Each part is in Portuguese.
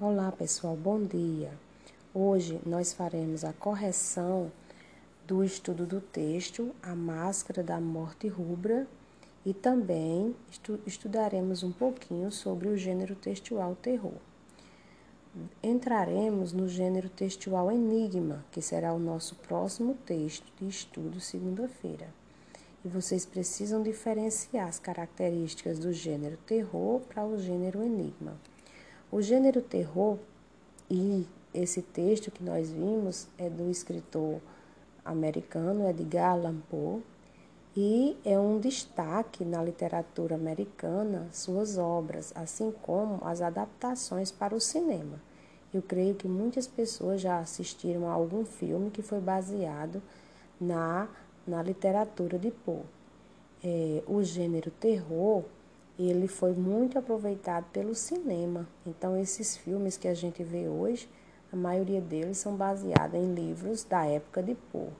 Olá pessoal, bom dia. Hoje nós faremos a correção do estudo do texto A Máscara da Morte Rubra e também estu estudaremos um pouquinho sobre o gênero textual terror. Entraremos no gênero textual Enigma, que será o nosso próximo texto de estudo segunda-feira. E vocês precisam diferenciar as características do gênero terror para o gênero enigma. O gênero terror e esse texto que nós vimos é do escritor americano Edgar Allan Poe e é um destaque na literatura americana suas obras, assim como as adaptações para o cinema. Eu creio que muitas pessoas já assistiram a algum filme que foi baseado na, na literatura de Poe. É, o gênero terror ele foi muito aproveitado pelo cinema. Então, esses filmes que a gente vê hoje, a maioria deles são baseados em livros da época de Poe,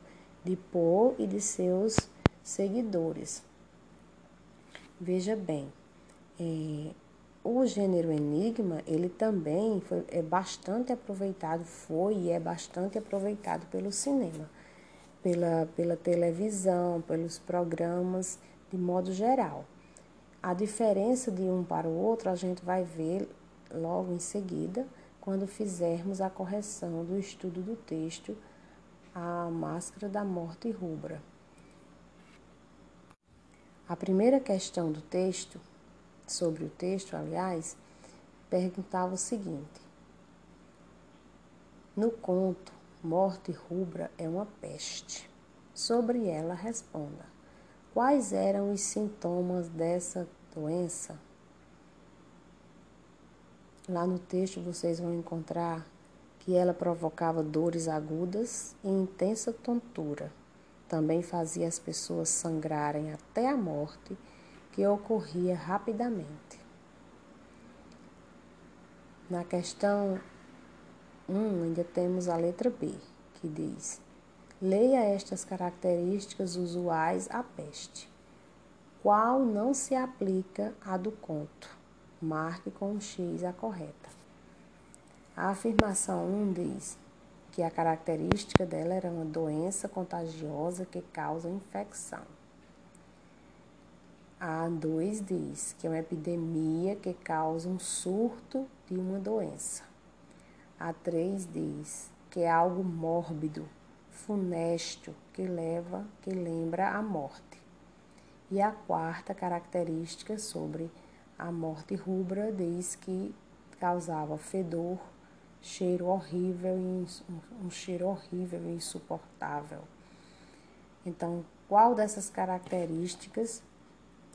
de Poe e de seus seguidores. Veja bem, é, o gênero enigma, ele também foi, é bastante aproveitado, foi e é bastante aproveitado pelo cinema, pela, pela televisão, pelos programas, de modo geral. A diferença de um para o outro a gente vai ver logo em seguida, quando fizermos a correção do estudo do texto A Máscara da Morte Rubra. A primeira questão do texto, sobre o texto, aliás, perguntava o seguinte: No conto, Morte Rubra é uma peste. Sobre ela responda. Quais eram os sintomas dessa doença? Lá no texto vocês vão encontrar que ela provocava dores agudas e intensa tontura. Também fazia as pessoas sangrarem até a morte, que ocorria rapidamente. Na questão 1, ainda temos a letra B, que diz: Leia estas características usuais à peste. Qual não se aplica à do conto? Marque com um X a correta. A afirmação 1 diz que a característica dela era uma doença contagiosa que causa infecção. A 2 diz que é uma epidemia que causa um surto de uma doença. A 3 diz que é algo mórbido funesto que leva, que lembra a morte. E a quarta característica sobre a morte rubra diz que causava fedor, cheiro horrível um cheiro horrível e insuportável. Então, qual dessas características,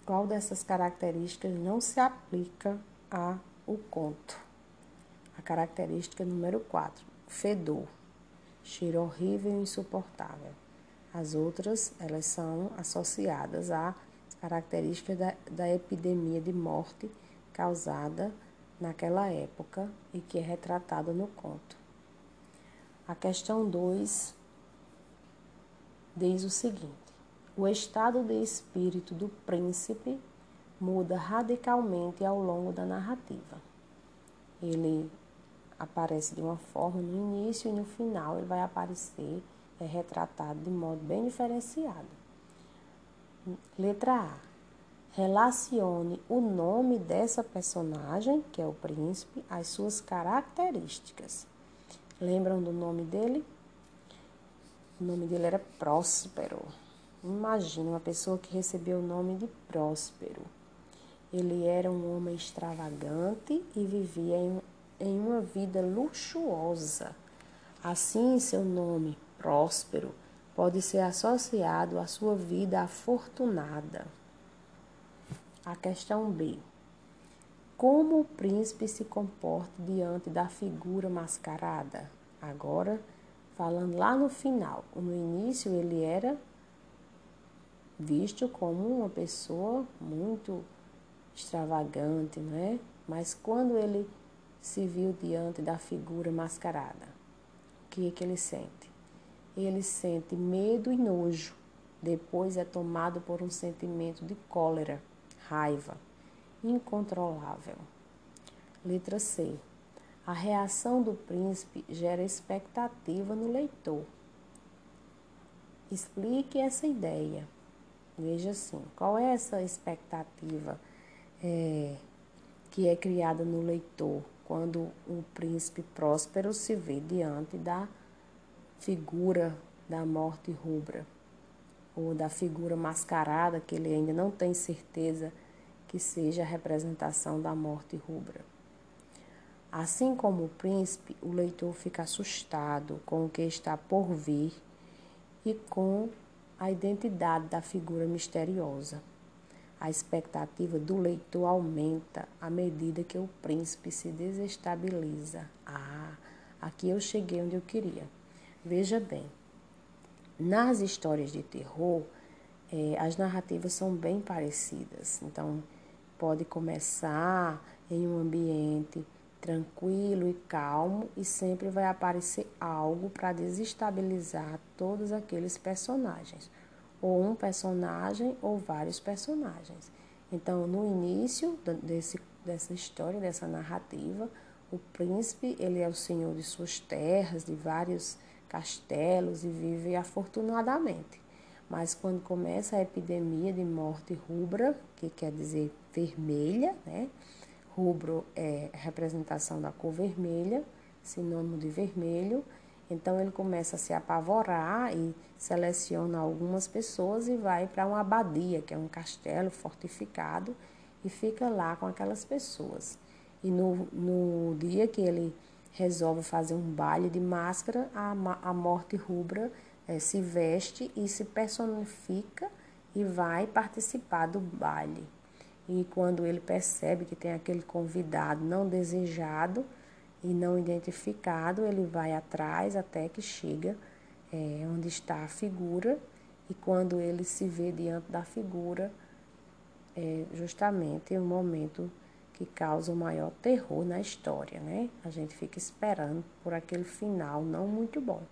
qual dessas características não se aplica a o conto? A característica número 4, fedor cheiro horrível e insuportável. As outras, elas são associadas à característica da, da epidemia de morte causada naquela época e que é retratada no conto. A questão 2 diz o seguinte: o estado de espírito do príncipe muda radicalmente ao longo da narrativa. Ele aparece de uma forma no início e no final ele vai aparecer é retratado de modo bem diferenciado. Letra A. Relacione o nome dessa personagem, que é o príncipe, às suas características. Lembram do nome dele? O nome dele era Próspero. Imagina uma pessoa que recebeu o nome de Próspero. Ele era um homem extravagante e vivia em em uma vida luxuosa. Assim, seu nome, próspero, pode ser associado à sua vida afortunada. A questão B. Como o príncipe se comporta diante da figura mascarada? Agora, falando lá no final. No início, ele era visto como uma pessoa muito extravagante, não é? Mas quando ele se viu diante da figura mascarada. O que é que ele sente? Ele sente medo e nojo. Depois é tomado por um sentimento de cólera, raiva, incontrolável. Letra C. A reação do príncipe gera expectativa no leitor. Explique essa ideia. Veja assim, qual é essa expectativa é, que é criada no leitor quando o príncipe próspero se vê diante da figura da morte rubra ou da figura mascarada que ele ainda não tem certeza que seja a representação da morte rubra. Assim como o príncipe, o leitor fica assustado com o que está por vir e com a identidade da figura misteriosa. A expectativa do leitor aumenta à medida que o príncipe se desestabiliza. Ah, aqui eu cheguei onde eu queria. Veja bem, nas histórias de terror, eh, as narrativas são bem parecidas. Então, pode começar em um ambiente tranquilo e calmo e sempre vai aparecer algo para desestabilizar todos aqueles personagens, ou um personagem ou vários personagens. Então, no início desse, dessa história, dessa narrativa, o príncipe ele é o senhor de suas terras, de vários castelos e vive afortunadamente. Mas quando começa a epidemia de morte rubra, que quer dizer vermelha, né? Rubro é representação da cor vermelha, sinônimo de vermelho. Então ele começa a se apavorar e seleciona algumas pessoas e vai para uma abadia, que é um castelo fortificado, e fica lá com aquelas pessoas. E no, no dia que ele resolve fazer um baile de máscara, a, a morte rubra é, se veste e se personifica e vai participar do baile. E quando ele percebe que tem aquele convidado não desejado e não identificado, ele vai atrás até que chega é, onde está a figura. E quando ele se vê diante da figura, é justamente o momento que causa o maior terror na história, né? A gente fica esperando por aquele final não muito bom.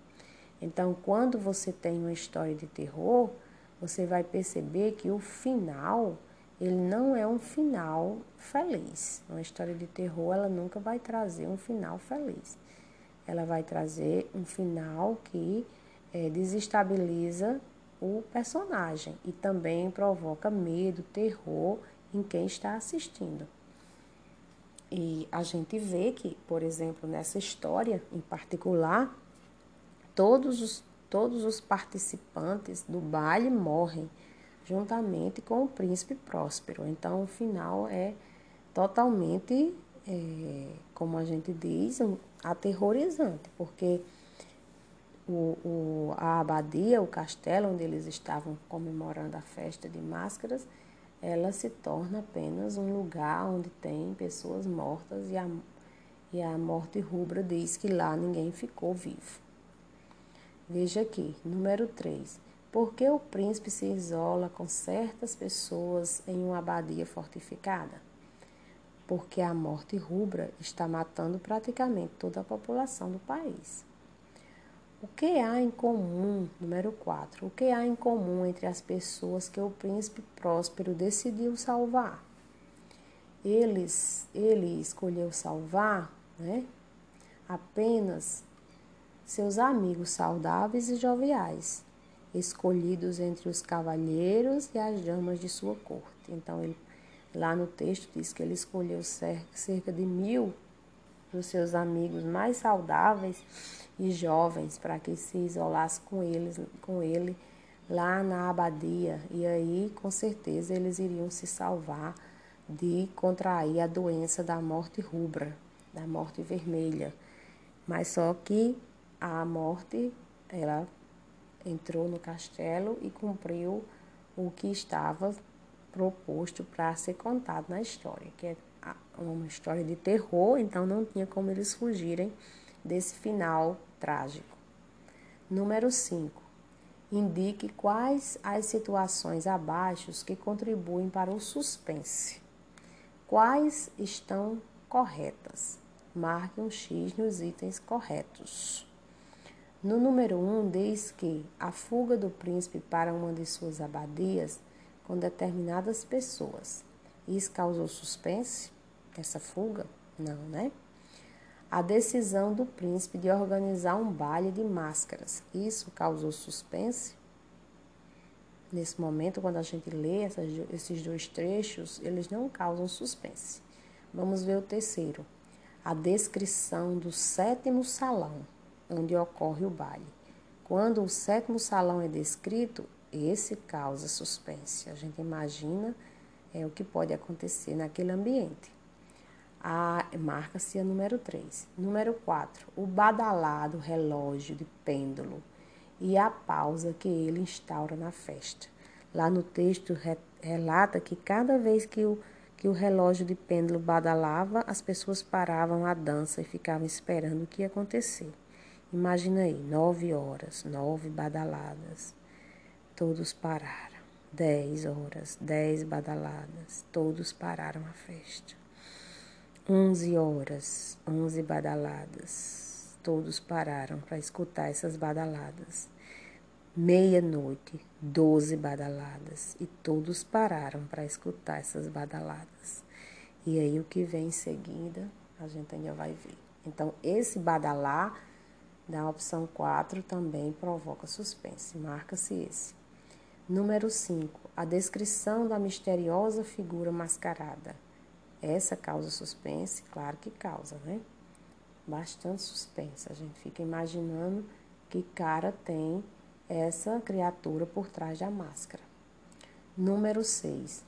Então, quando você tem uma história de terror, você vai perceber que o final ele não é um final feliz. Uma história de terror, ela nunca vai trazer um final feliz. Ela vai trazer um final que é, desestabiliza o personagem e também provoca medo, terror em quem está assistindo. E a gente vê que, por exemplo, nessa história em particular, todos os, todos os participantes do baile morrem juntamente com o príncipe próspero. Então, o final é totalmente, é, como a gente diz, aterrorizante, porque o, o, a abadia, o castelo onde eles estavam comemorando a festa de máscaras, ela se torna apenas um lugar onde tem pessoas mortas e a, e a morte rubra diz que lá ninguém ficou vivo. Veja aqui, número 3. Por que o príncipe se isola com certas pessoas em uma abadia fortificada? Porque a morte rubra está matando praticamente toda a população do país. O que há em comum, número 4, o que há em comum entre as pessoas que o príncipe próspero decidiu salvar? Eles, ele escolheu salvar né, apenas seus amigos saudáveis e joviais, escolhidos entre os cavalheiros e as damas de sua corte. Então, ele, lá no texto diz que ele escolheu cerca de mil dos seus amigos mais saudáveis e jovens para que se isolasse com eles, com ele lá na abadia. E aí, com certeza, eles iriam se salvar de contrair a doença da morte rubra, da morte vermelha. Mas só que a morte, ela entrou no castelo e cumpriu o que estava proposto para ser contado na história, que é uma história de terror, então não tinha como eles fugirem desse final trágico. Número 5. Indique quais as situações abaixo que contribuem para o suspense. Quais estão corretas? Marque um X nos itens corretos. No número 1, um, diz que a fuga do príncipe para uma de suas abadias com determinadas pessoas. Isso causou suspense? Essa fuga? Não, né? a decisão do príncipe de organizar um baile de máscaras. Isso causou suspense? Nesse momento, quando a gente lê essas, esses dois trechos, eles não causam suspense. Vamos ver o terceiro. A descrição do sétimo salão, onde ocorre o baile. Quando o sétimo salão é descrito, esse causa suspense. A gente imagina é, o que pode acontecer naquele ambiente. Marca-se a número 3. Número 4. O badalado relógio de pêndulo e a pausa que ele instaura na festa. Lá no texto relata que cada vez que o, que o relógio de pêndulo badalava, as pessoas paravam a dança e ficavam esperando o que ia acontecer. Imagina aí, nove horas, nove badaladas. Todos pararam. Dez horas, dez badaladas. Todos pararam a festa. Onze horas, onze badaladas. Todos pararam para escutar essas badaladas. Meia-noite, doze badaladas. E todos pararam para escutar essas badaladas. E aí o que vem em seguida, a gente ainda vai ver. Então, esse badalar da opção 4 também provoca suspense. Marca-se esse. Número 5. A descrição da misteriosa figura mascarada. Essa causa suspense? Claro que causa, né? Bastante suspense. A gente fica imaginando que cara tem essa criatura por trás da máscara. Número 6.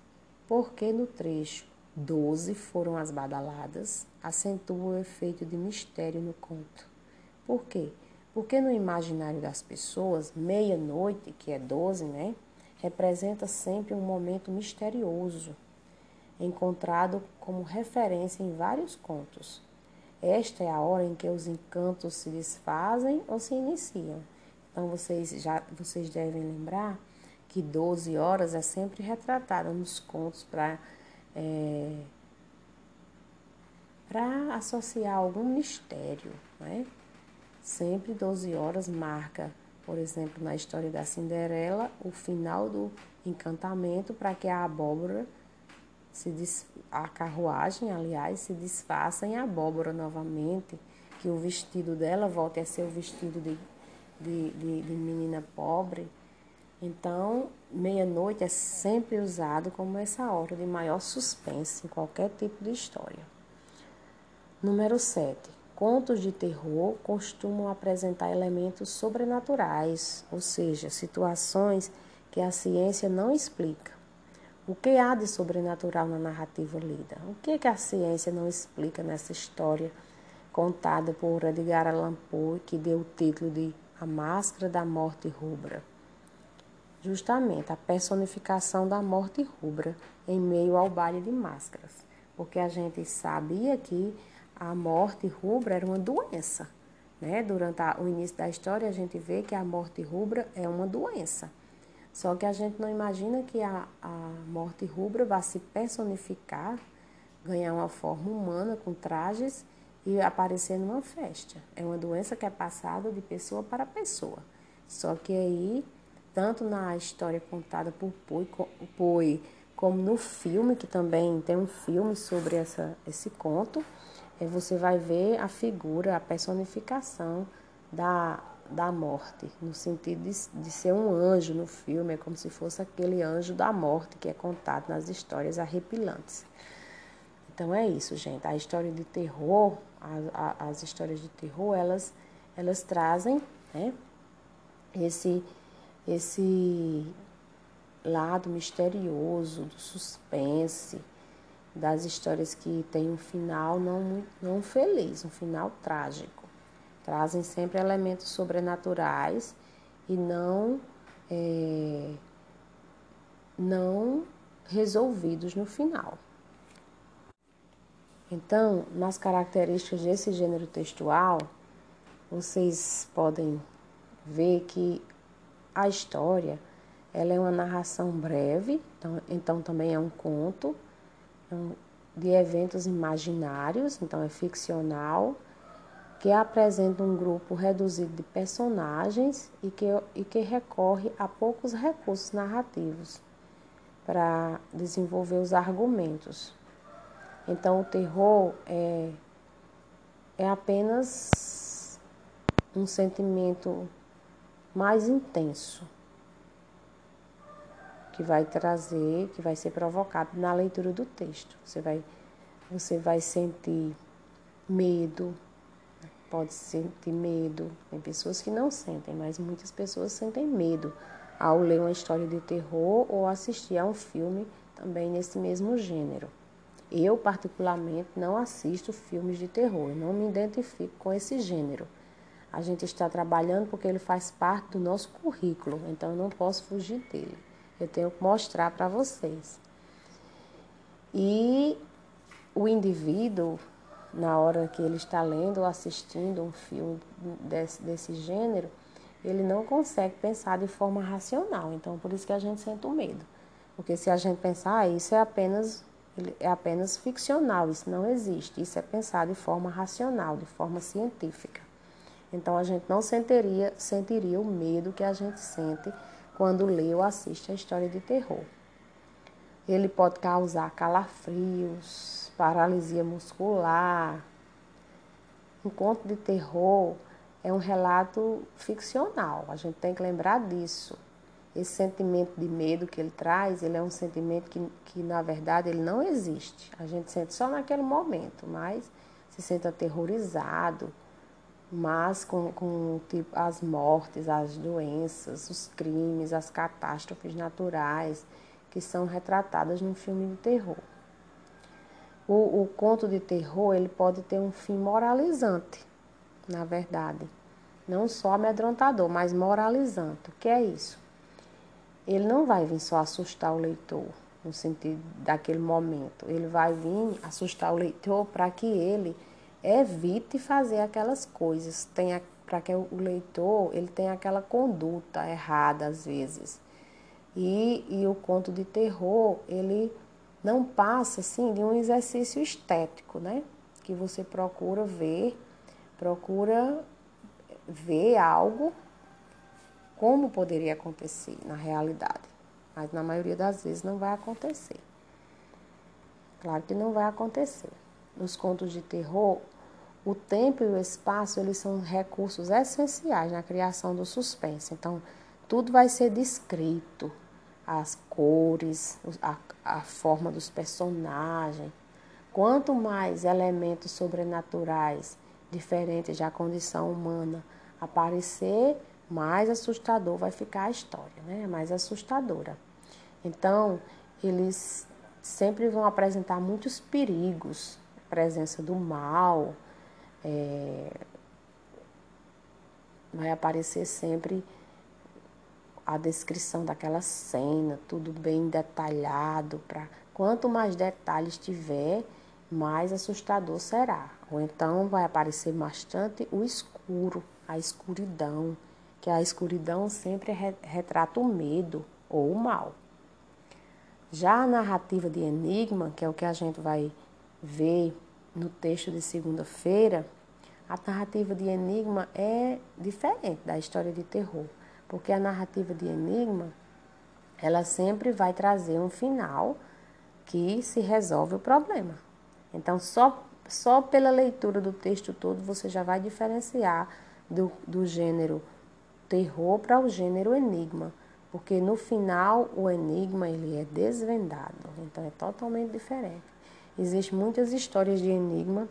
Porque no trecho 12 foram as badaladas, acentua o efeito de mistério no conto. Por quê? Porque no imaginário das pessoas, meia-noite, que é 12, né, representa sempre um momento misterioso, encontrado como referência em vários contos. Esta é a hora em que os encantos se desfazem ou se iniciam. Então vocês já vocês devem lembrar que 12 horas é sempre retratada nos contos para é, para associar algum mistério, né? Sempre 12 horas marca, por exemplo, na história da Cinderela, o final do encantamento para que a abóbora se des... a carruagem, aliás, se desfaça em abóbora novamente, que o vestido dela volte a ser o vestido de, de, de, de menina pobre. Então, meia-noite é sempre usado como essa hora de maior suspense em qualquer tipo de história. Número 7. Contos de terror costumam apresentar elementos sobrenaturais, ou seja, situações que a ciência não explica. O que há de sobrenatural na narrativa lida? O que, é que a ciência não explica nessa história contada por Edgar Allan Poe, que deu o título de A Máscara da Morte Rubra? Justamente a personificação da morte rubra em meio ao baile de máscaras, porque a gente sabia que a morte rubra era uma doença. Né? Durante a, o início da história, a gente vê que a morte rubra é uma doença. Só que a gente não imagina que a, a morte rubra vai se personificar, ganhar uma forma humana com trajes e aparecer numa festa. É uma doença que é passada de pessoa para pessoa. Só que aí, tanto na história contada por Poe como no filme, que também tem um filme sobre essa, esse conto, você vai ver a figura, a personificação da, da morte, no sentido de, de ser um anjo no filme, é como se fosse aquele anjo da morte que é contado nas histórias arrepilantes. Então é isso, gente. A história de terror, a, a, as histórias de terror, elas, elas trazem né, esse, esse lado misterioso, do suspense, das histórias que têm um final não, não feliz, um final trágico trazem sempre elementos sobrenaturais e não é, não resolvidos no final. Então, nas características desse gênero textual, vocês podem ver que a história ela é uma narração breve, então, então também é um conto de eventos imaginários, então é ficcional, que apresenta um grupo reduzido de personagens e que, e que recorre a poucos recursos narrativos para desenvolver os argumentos. Então, o terror é, é apenas um sentimento mais intenso que vai trazer, que vai ser provocado na leitura do texto. Você vai, você vai sentir medo, pode sentir medo. Tem pessoas que não sentem, mas muitas pessoas sentem medo ao ler uma história de terror ou assistir a um filme também nesse mesmo gênero. Eu, particularmente, não assisto filmes de terror, não me identifico com esse gênero. A gente está trabalhando porque ele faz parte do nosso currículo, então eu não posso fugir dele. Eu tenho que mostrar para vocês. E o indivíduo, na hora que ele está lendo ou assistindo um filme desse, desse gênero, ele não consegue pensar de forma racional. Então, por isso que a gente sente o medo. Porque se a gente pensar, ah, isso é apenas é apenas ficcional, isso não existe. Isso é pensar de forma racional, de forma científica. Então a gente não sentiria, sentiria o medo que a gente sente quando lê ou assiste a história de terror. Ele pode causar calafrios, paralisia muscular. Um conto de terror é um relato ficcional, a gente tem que lembrar disso. Esse sentimento de medo que ele traz, ele é um sentimento que, que na verdade ele não existe. A gente sente só naquele momento, mas se sente aterrorizado, mas com, com tipo, as mortes, as doenças, os crimes, as catástrofes naturais que são retratadas num filme de terror. O, o conto de terror ele pode ter um fim moralizante, na verdade. Não só amedrontador, mas moralizante. O que é isso? ele não vai vir só assustar o leitor no sentido daquele momento. Ele vai vir assustar o leitor para que ele evite fazer aquelas coisas, para que o leitor ele tenha aquela conduta errada às vezes. E, e o conto de terror, ele não passa assim de um exercício estético, né? Que você procura ver, procura ver algo como poderia acontecer na realidade. Mas na maioria das vezes não vai acontecer. Claro que não vai acontecer. Nos contos de terror, o tempo e o espaço eles são recursos essenciais na criação do suspense. Então, tudo vai ser descrito, as cores, a, a forma dos personagens. Quanto mais elementos sobrenaturais diferentes da condição humana aparecer, mais assustador vai ficar a história, né? Mais assustadora. Então, eles sempre vão apresentar muitos perigos, a presença do mal, é... vai aparecer sempre a descrição daquela cena, tudo bem detalhado, para quanto mais detalhes tiver, mais assustador será. Ou então vai aparecer bastante o escuro, a escuridão que a escuridão sempre retrata o medo ou o mal. Já a narrativa de enigma, que é o que a gente vai ver no texto de segunda-feira, a narrativa de enigma é diferente da história de terror, porque a narrativa de enigma ela sempre vai trazer um final que se resolve o problema. Então, só, só pela leitura do texto todo você já vai diferenciar do, do gênero terror para o gênero enigma, porque no final o enigma ele é desvendado, então é totalmente diferente. Existem muitas histórias de enigma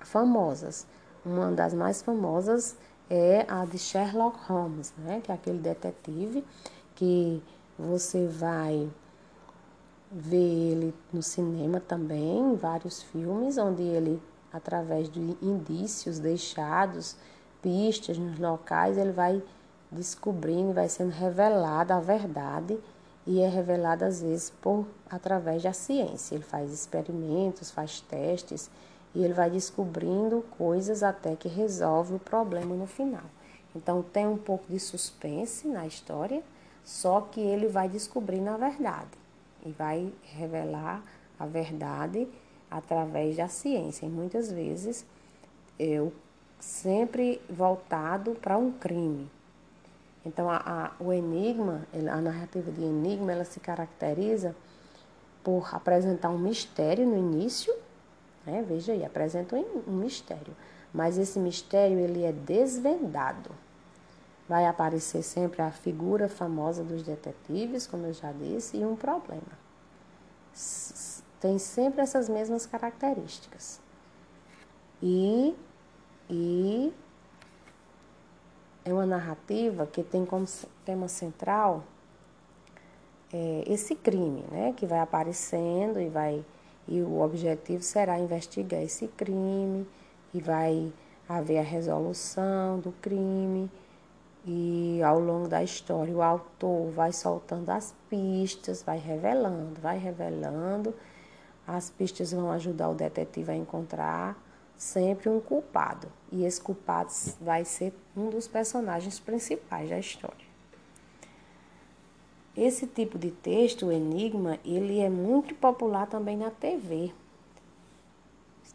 famosas. Uma das mais famosas é a de Sherlock Holmes, né? que é aquele detetive que você vai ver ele no cinema também, em vários filmes, onde ele, através de indícios deixados, pistas nos locais, ele vai descobrindo, vai sendo revelada a verdade e é revelada às vezes por através da ciência. Ele faz experimentos, faz testes e ele vai descobrindo coisas até que resolve o problema no final. Então tem um pouco de suspense na história, só que ele vai descobrindo a verdade e vai revelar a verdade através da ciência. E muitas vezes eu sempre voltado para um crime. Então, a, a, o enigma, a narrativa de enigma, ela se caracteriza por apresentar um mistério no início, Né? Veja aí, apresentam um mistério. Mas esse mistério ele é desvendado. Vai aparecer sempre a figura famosa dos detetives, como eu já disse, e um problema. Tem sempre essas mesmas características. E, e é uma narrativa que tem como tema central é, esse crime, né, que vai aparecendo e vai e o objetivo será investigar esse crime e vai haver a resolução do crime. E ao longo da história o autor vai soltando as pistas, vai revelando, vai revelando, as pistas vão ajudar o detetive a encontrar sempre um culpado e esse culpado vai ser um dos personagens principais da história. Esse tipo de texto, o enigma, ele é muito popular também na TV.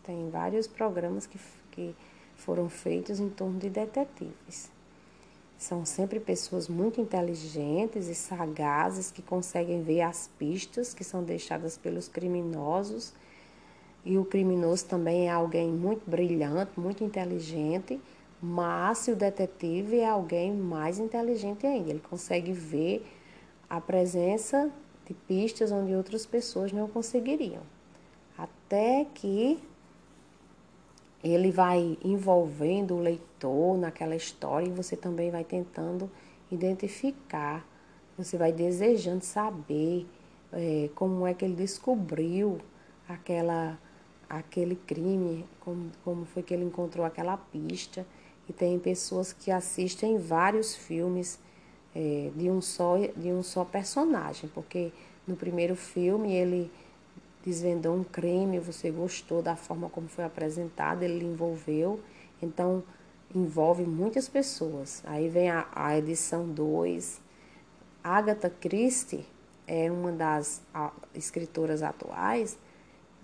Tem vários programas que, que foram feitos em torno de detetives. São sempre pessoas muito inteligentes e sagazes que conseguem ver as pistas que são deixadas pelos criminosos. E o criminoso também é alguém muito brilhante, muito inteligente, mas se o detetive é alguém mais inteligente ainda, ele consegue ver a presença de pistas onde outras pessoas não conseguiriam. Até que ele vai envolvendo o leitor naquela história e você também vai tentando identificar, você vai desejando saber é, como é que ele descobriu aquela, aquele crime, como, como foi que ele encontrou aquela pista. E tem pessoas que assistem vários filmes é, de, um só, de um só personagem, porque no primeiro filme ele desvendou um crime, você gostou da forma como foi apresentado, ele envolveu, então envolve muitas pessoas. Aí vem a, a edição 2. Agatha Christie é uma das escritoras atuais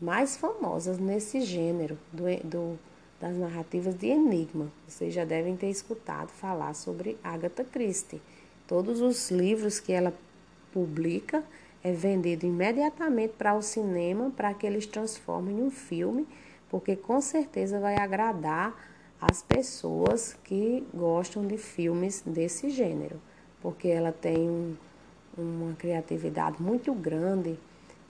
mais famosas nesse gênero do, do, das narrativas de enigma. Vocês já devem ter escutado falar sobre Agatha Christie. Todos os livros que ela publica é vendido imediatamente para o cinema para que eles transformem em um filme, porque com certeza vai agradar as pessoas que gostam de filmes desse gênero, porque ela tem um, uma criatividade muito grande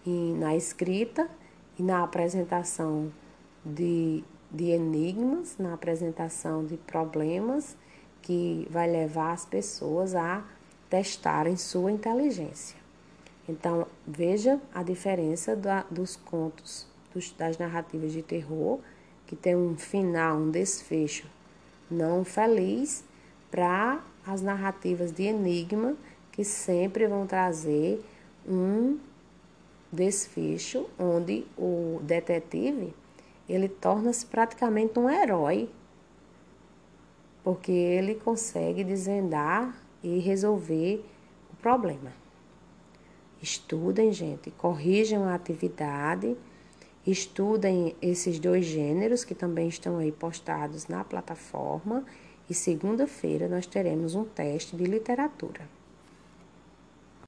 em, na escrita e na apresentação de, de enigmas, na apresentação de problemas que vai levar as pessoas a testarem sua inteligência. Então, veja a diferença da, dos contos, dos, das narrativas de terror, que tem um final, um desfecho não feliz, para as narrativas de enigma, que sempre vão trazer um desfecho onde o detetive ele torna-se praticamente um herói porque ele consegue desvendar e resolver o problema. Estudem, gente, corrijam a atividade, estudem esses dois gêneros que também estão aí postados na plataforma e segunda-feira nós teremos um teste de literatura.